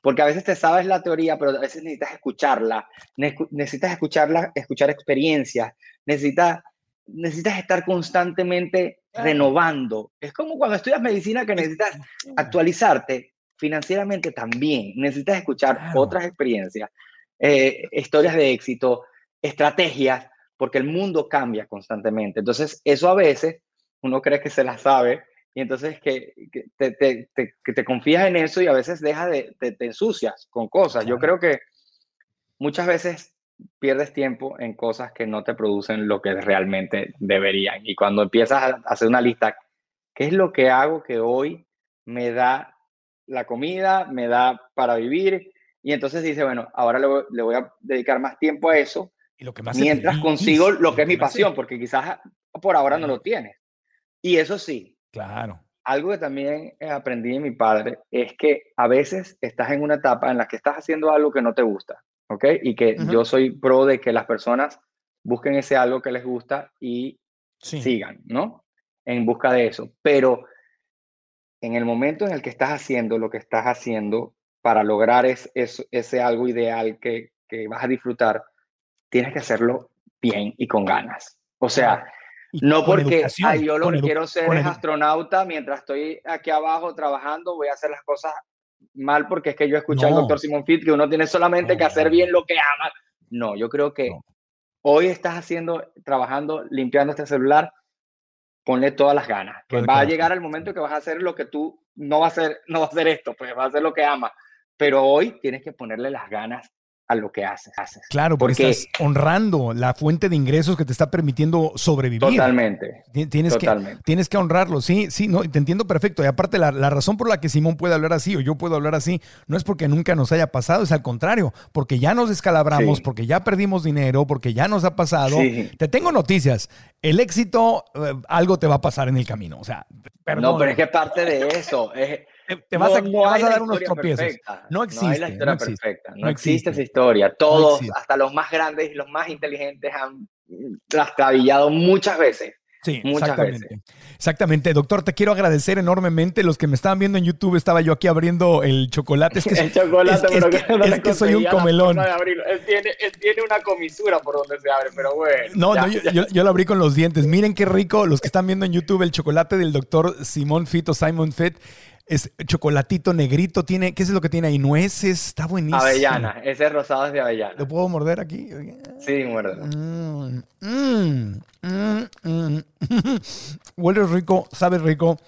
porque a veces te sabes la teoría, pero a veces necesitas escucharla, necesitas escucharla, escuchar experiencias, necesitas, necesitas estar constantemente renovando. Es como cuando estudias medicina que necesitas actualizarte financieramente también, necesitas escuchar otras experiencias eh, historias de éxito, estrategias, porque el mundo cambia constantemente. Entonces, eso a veces uno cree que se la sabe y entonces que, te, te, que te confías en eso y a veces deja de, te, ensucias con cosas. Yo creo que muchas veces pierdes tiempo en cosas que no te producen lo que realmente deberían. Y cuando empiezas a hacer una lista, ¿qué es lo que hago que hoy me da la comida, me da para vivir, y entonces dice, bueno, ahora le voy, a dedicar más tiempo a eso, y lo que más mientras consigo lo que es mi pasión, porque quizás por ahora no lo tienes. Y eso sí. Claro. Algo que también aprendí de mi padre es que a veces estás en una etapa en la que estás haciendo algo que no te gusta, ¿ok? Y que yo soy pro de que las personas busquen ese algo que les gusta y sigan, ¿no? En busca de eso. Pero en el momento en el que estás haciendo lo que estás haciendo, para lograr es, ese algo ideal que, vas a disfrutar, tienes que hacerlo bien y con ganas. O sea, no porque yo lo que quiero ser es astronauta mientras estoy aquí abajo trabajando, voy a hacer las cosas mal porque es que yo escuché al doctor Simon Fit que uno tiene solamente que hacer bien lo que ama. No, yo creo que hoy estás haciendo, trabajando, limpiando este celular, ponle todas las ganas, que va a llegar el momento que vas a hacer lo que tú no va a hacer, no va a hacer esto, pues va a hacer lo que ama pero hoy tienes que ponerle las ganas a lo que haces. Claro, porque, estás honrando la fuente de ingresos que te está permitiendo sobrevivir. Totalmente. Tienes, totalmente. Que, tienes que honrarlo, sí, sí, no, te entiendo perfecto. Y aparte, la, razón por la que Simón puede hablar así o yo puedo hablar así no es porque nunca nos haya pasado, es al contrario, porque ya nos descalabramos, porque ya perdimos dinero, porque ya nos ha pasado. Te tengo noticias. El éxito, eh, algo te va a pasar en el camino. O sea, perdón. No, pero es que parte de eso. Es, te, vas, a, dar unos tropiezos. No existe. No hay la historia perfecta. No, existe. esa historia. Todos, hasta los más grandes y los más inteligentes, han trastabillado muchas veces. Sí, muchas exactamente. Veces. Exactamente. Doctor, te quiero agradecer enormemente. Los que me estaban viendo en YouTube, estaba yo aquí abriendo el chocolate. Es que, el chocolate, es, pero que, es que soy un comelón. Él tiene, él tiene, una comisura por donde se abre, pero bueno. No, no yo, yo, lo abrí con los dientes. Miren qué rico. Los que están viendo en YouTube, el chocolate del doctor Simón Fit o Simon Fit es chocolatito negrito, tiene, ¿qué es lo que tiene ahí? Nueces, está buenísimo. Avellana, ese rosado es de avellana. ¿Lo puedo morder aquí? Sí, muerde. Mm, mm, mm, Huele rico, sabe rico.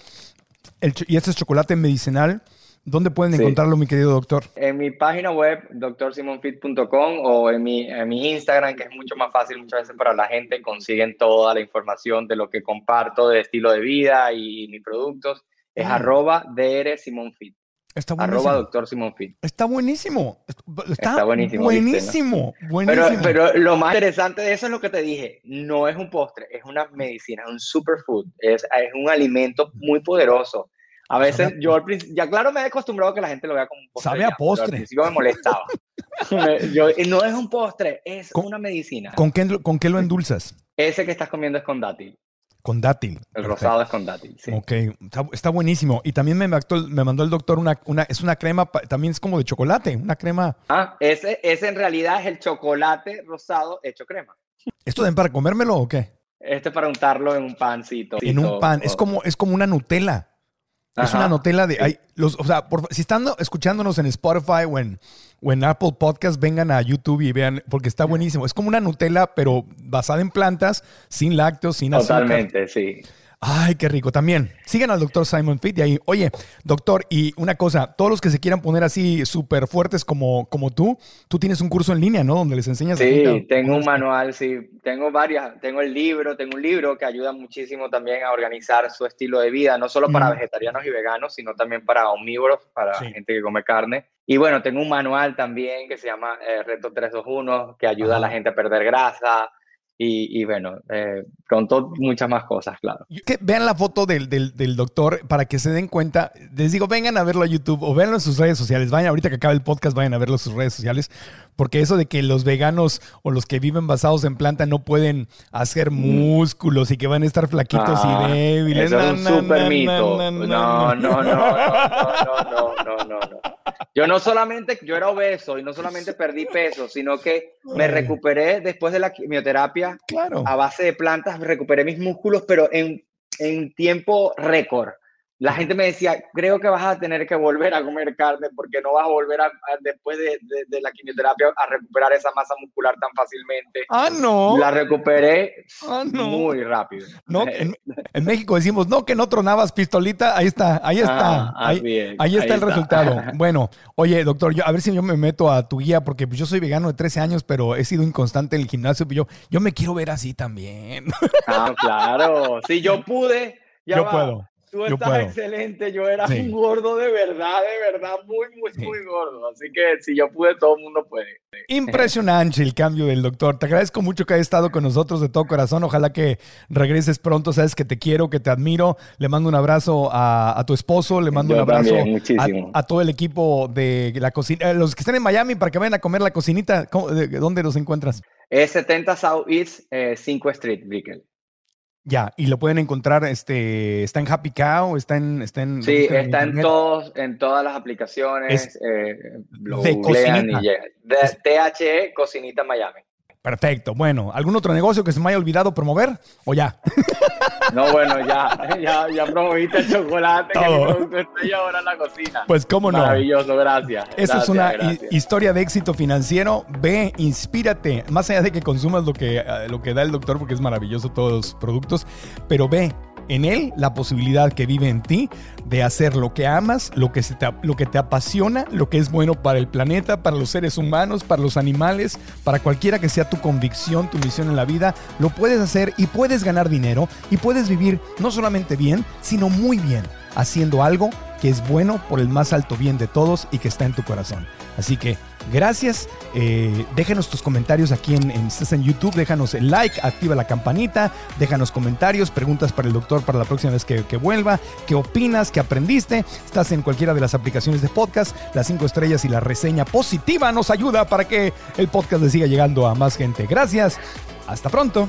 y este es chocolate medicinal. ¿Dónde pueden encontrarlo, mi querido doctor? En mi página web, doctorsimonfit.com o en mi, en mi Instagram, que es mucho más fácil muchas veces para la gente, consiguen toda la información de lo que comparto de estilo de vida y mis productos es mm. arroba DR Simón Fit. Está buenísimo. Arroba doctor Simón Fit. Está buenísimo. Está, buenísimo. Buenísimo. buenísimo. Pero, lo más interesante de eso es lo que te dije. No es un postre, es una medicina, es un superfood. Es, es un alimento muy poderoso. A veces yo al principio, ya claro me he acostumbrado a que la gente lo vea como un postre. Sabe a postre. Al principio me molestaba. no es un postre, es una medicina. ¿con qué, ¿Con qué lo endulzas? Ese que estás comiendo es con dátil. Con dátil. El rosado es con dátil, sí. Ok, está, buenísimo. Y también me, me mandó el doctor una, una, es una crema, también es como de chocolate, una crema. Ah, ese, ese en realidad es el chocolate rosado hecho crema. ¿Esto den para comérmelo o qué? Este para untarlo en un pancito. En un pan, es como, es como una Nutella. Es una Nutella de. Hay, los, o sea, si están escuchándonos en Spotify o en, o en, Apple Podcast, vengan a YouTube y vean, porque está buenísimo. Es como una Nutella, pero basada en plantas, sin lácteos, sin azúcar. Totalmente, sí. Ay, qué rico. También sigan al doctor Simon Fit y ahí, oye, doctor, y una cosa, todos los que se quieran poner así súper fuertes como, como tú, tú tienes un curso en línea, ¿no? Donde les enseñas. Sí, tengo un manual, sí. Tengo varias, tengo el libro, tengo un libro que ayuda muchísimo también a organizar su estilo de vida, no solo para vegetarianos y veganos, sino también para omnívoros, para gente que come carne. Y bueno, tengo un manual también que se llama eh, Reto 321, que ayuda a la gente a perder grasa, y, y, bueno, eh, pronto muchas más cosas, claro. Que vean la foto del, del, doctor para que se den cuenta. Les digo, vengan a verlo a YouTube o véanlo en sus redes sociales. Vayan, ahorita que acabe el podcast, vayan a verlo en sus redes sociales. Porque eso de que los veganos o los que viven basados en planta no pueden hacer mm. músculos y que van a estar flaquitos y ah, débiles. Eso es un super mito. no, no, no, no, no, no, no, no. no. Yo no solamente, yo era obeso y no solamente perdí peso, sino que me recuperé después de la quimioterapia claro. a base de plantas, recuperé mis músculos, pero en, en tiempo récord la gente me decía, creo que vas a tener que volver a comer carne porque no vas a volver a, después de, de, la quimioterapia a recuperar esa masa muscular tan fácilmente. Ah, no. La recuperé ah, muy rápido. No, en, México decimos, no, que no tronabas pistolita, ahí está, ahí está, ah, ahí, ahí, está el resultado. Bueno, oye, doctor, yo, a ver si yo me meto a tu guía porque yo soy vegano de 13 años, pero he sido inconstante en el gimnasio, yo, yo me quiero ver así también. Ah, claro, si yo pude. Ya yo puedo. Tú estás excelente, yo era un gordo de verdad, de verdad, muy, muy, muy gordo. Así que si yo pude, todo el mundo puede. Impresionante el cambio del doctor. Te agradezco mucho que hayas estado con nosotros de todo corazón. Ojalá que regreses pronto. Sabes que te quiero, que te admiro. Le mando un abrazo a, tu esposo, le mando un abrazo a, todo el equipo de la cocina. Eh, los que estén en Miami para que vayan a comer la cocinita, ¿dónde los encuentras? Es 70 South East 5 eh, Street, Brickell. Ya, y lo pueden encontrar, este, está en Happy Cow, está en... Está en sí, está en, todos, en todas las aplicaciones, eh, lo de cocinita. y De THE Cocinita Miami. Perfecto. Bueno, ¿algún otro negocio que se me haya olvidado promover o ya? No, bueno, ya, ya, ya promoviste el chocolate que mi producto está ahora en la cocina. Pues cómo no. Maravilloso, gracias. Esa es una historia de éxito financiero. Ve, inspírate, más allá de que consumas lo que, eh, lo que da el doctor, porque es maravilloso todos los productos, pero ve, en Él la posibilidad que vive en ti de hacer lo que amas, lo que, te apasiona, lo que es bueno para el planeta, para los seres humanos, para los animales, para cualquiera que sea tu convicción, tu misión en la vida, lo puedes hacer y puedes ganar dinero y puedes vivir no solamente bien, sino muy bien, haciendo algo que es bueno por el más alto bien de todos y que está en tu corazón. Así que gracias. Eh, déjanos tus comentarios aquí en, en, en YouTube. Déjanos el like, activa la campanita. Déjanos comentarios, preguntas para el doctor para la próxima vez que, que vuelva. ¿Qué opinas? ¿Qué aprendiste? Estás en cualquiera de las aplicaciones de podcast. Las cinco estrellas y la reseña positiva nos ayuda para que el podcast le siga llegando a más gente. Gracias. Hasta pronto.